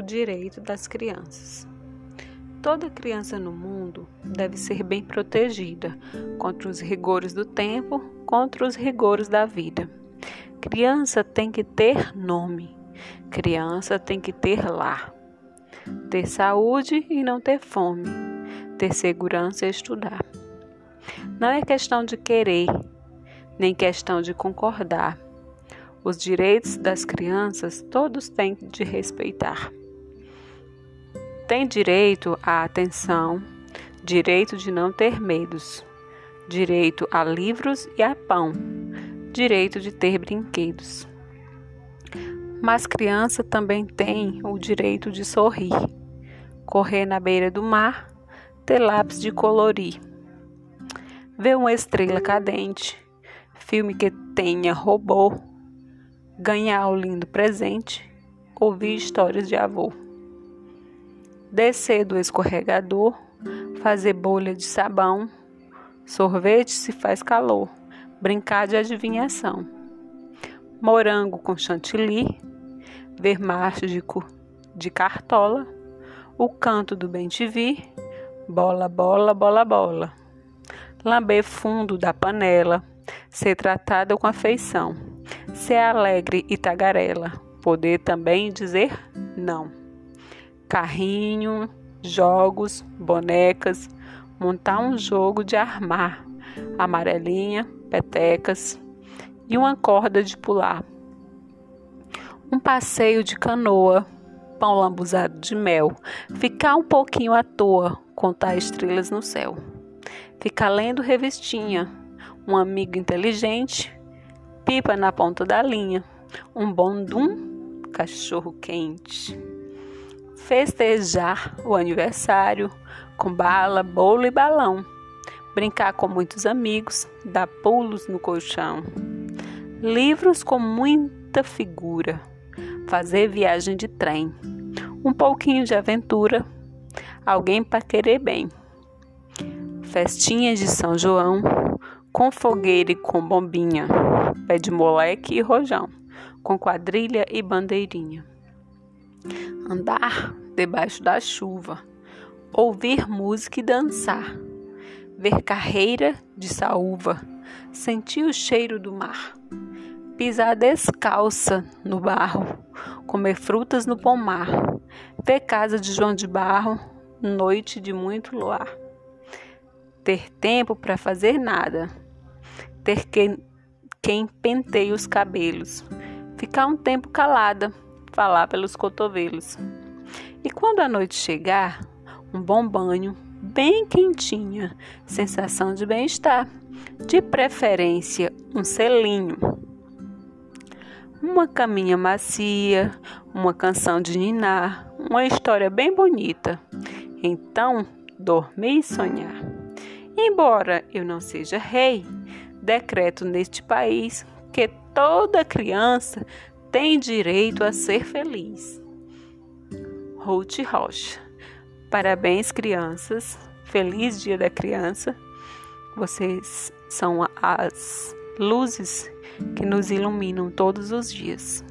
o direito das crianças. Toda criança no mundo deve ser bem protegida contra os rigores do tempo, contra os rigores da vida. Criança tem que ter nome, criança tem que ter lar, ter saúde e não ter fome, ter segurança e estudar. Não é questão de querer, nem questão de concordar. Os direitos das crianças todos têm de respeitar. Tem direito à atenção, direito de não ter medos, direito a livros e a pão, direito de ter brinquedos. Mas criança também tem o direito de sorrir, correr na beira do mar, ter lápis de colorir, ver uma estrela cadente, filme que tenha robô, ganhar o lindo presente, ouvir histórias de avô descer do escorregador, fazer bolha de sabão, sorvete se faz calor, brincar de adivinhação, morango com chantilly, ver de, de cartola, o canto do bem-te-vi, bola, bola, bola, bola, lamber fundo da panela, ser tratada com afeição, ser alegre e tagarela, poder também dizer não carrinho, jogos, bonecas, montar um jogo de armar, amarelinha, petecas e uma corda de pular. Um passeio de canoa, pão lambuzado de mel, ficar um pouquinho à toa, contar estrelas no céu. Ficar lendo revistinha, um amigo inteligente, pipa na ponta da linha, um bom dum, cachorro quente festejar o aniversário com bala, bolo e balão, brincar com muitos amigos, dar pulos no colchão, livros com muita figura, fazer viagem de trem, um pouquinho de aventura, alguém para querer bem, festinhas de São João, com fogueira e com bombinha, pé de moleque e rojão, com quadrilha e bandeirinha andar debaixo da chuva, ouvir música e dançar, ver carreira de saúva, sentir o cheiro do mar, pisar descalça no barro, comer frutas no pomar, ver casa de João de Barro, noite de muito luar, ter tempo para fazer nada, ter quem, quem penteie os cabelos, ficar um tempo calada falar pelos cotovelos. E quando a noite chegar, um bom banho, bem quentinha, sensação de bem-estar, de preferência um selinho. Uma caminha macia, uma canção de ninar, uma história bem bonita. Então, dormir e sonhar. Embora eu não seja rei, decreto neste país que toda criança tem direito a ser feliz. Ruth Rocha. Parabéns, crianças. Feliz Dia da Criança. Vocês são as luzes que nos iluminam todos os dias.